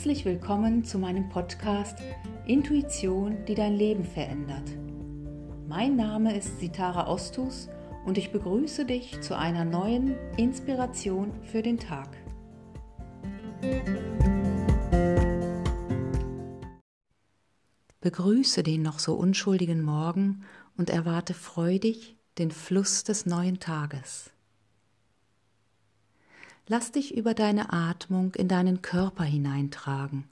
Herzlich willkommen zu meinem Podcast Intuition, die dein Leben verändert. Mein Name ist Sitara Ostus und ich begrüße dich zu einer neuen Inspiration für den Tag. Begrüße den noch so unschuldigen Morgen und erwarte freudig den Fluss des neuen Tages. Lass dich über deine Atmung in deinen Körper hineintragen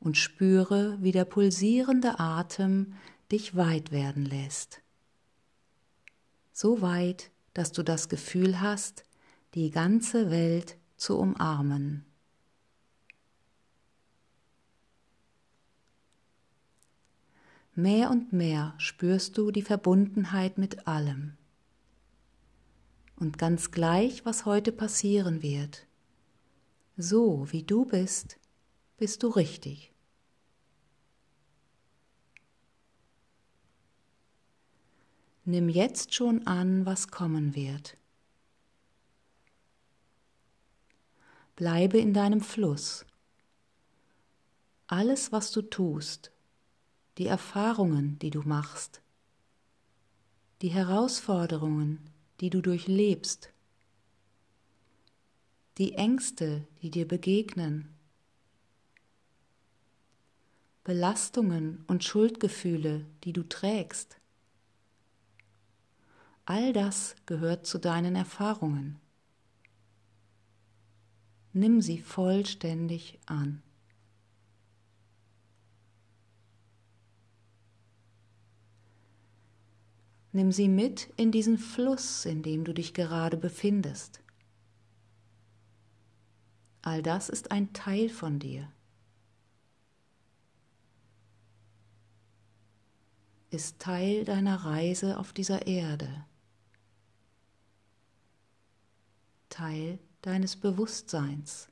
und spüre, wie der pulsierende Atem dich weit werden lässt. So weit, dass du das Gefühl hast, die ganze Welt zu umarmen. Mehr und mehr spürst du die Verbundenheit mit allem und ganz gleich, was heute passieren wird. So wie du bist, bist du richtig. Nimm jetzt schon an, was kommen wird. Bleibe in deinem Fluss. Alles, was du tust, die Erfahrungen, die du machst, die Herausforderungen, die du durchlebst, die Ängste, die dir begegnen, Belastungen und Schuldgefühle, die du trägst. All das gehört zu deinen Erfahrungen. Nimm sie vollständig an. Nimm sie mit in diesen Fluss, in dem du dich gerade befindest. All das ist ein Teil von dir. Ist Teil deiner Reise auf dieser Erde. Teil deines Bewusstseins.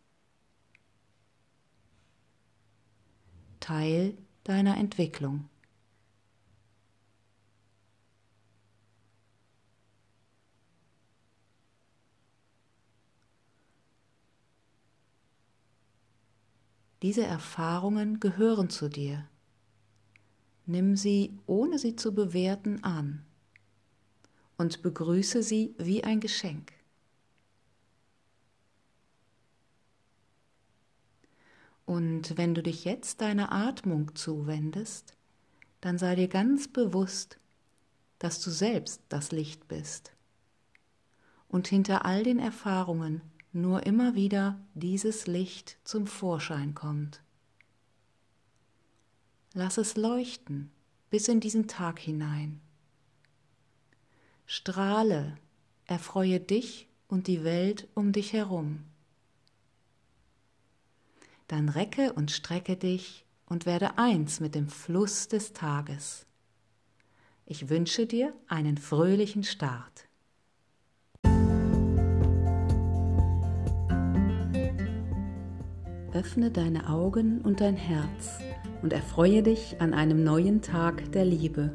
Teil deiner Entwicklung. Diese Erfahrungen gehören zu dir. Nimm sie, ohne sie zu bewerten, an und begrüße sie wie ein Geschenk. Und wenn du dich jetzt deiner Atmung zuwendest, dann sei dir ganz bewusst, dass du selbst das Licht bist und hinter all den Erfahrungen nur immer wieder dieses Licht zum Vorschein kommt. Lass es leuchten bis in diesen Tag hinein. Strahle, erfreue dich und die Welt um dich herum. Dann recke und strecke dich und werde eins mit dem Fluss des Tages. Ich wünsche dir einen fröhlichen Start. Öffne deine Augen und dein Herz und erfreue dich an einem neuen Tag der Liebe.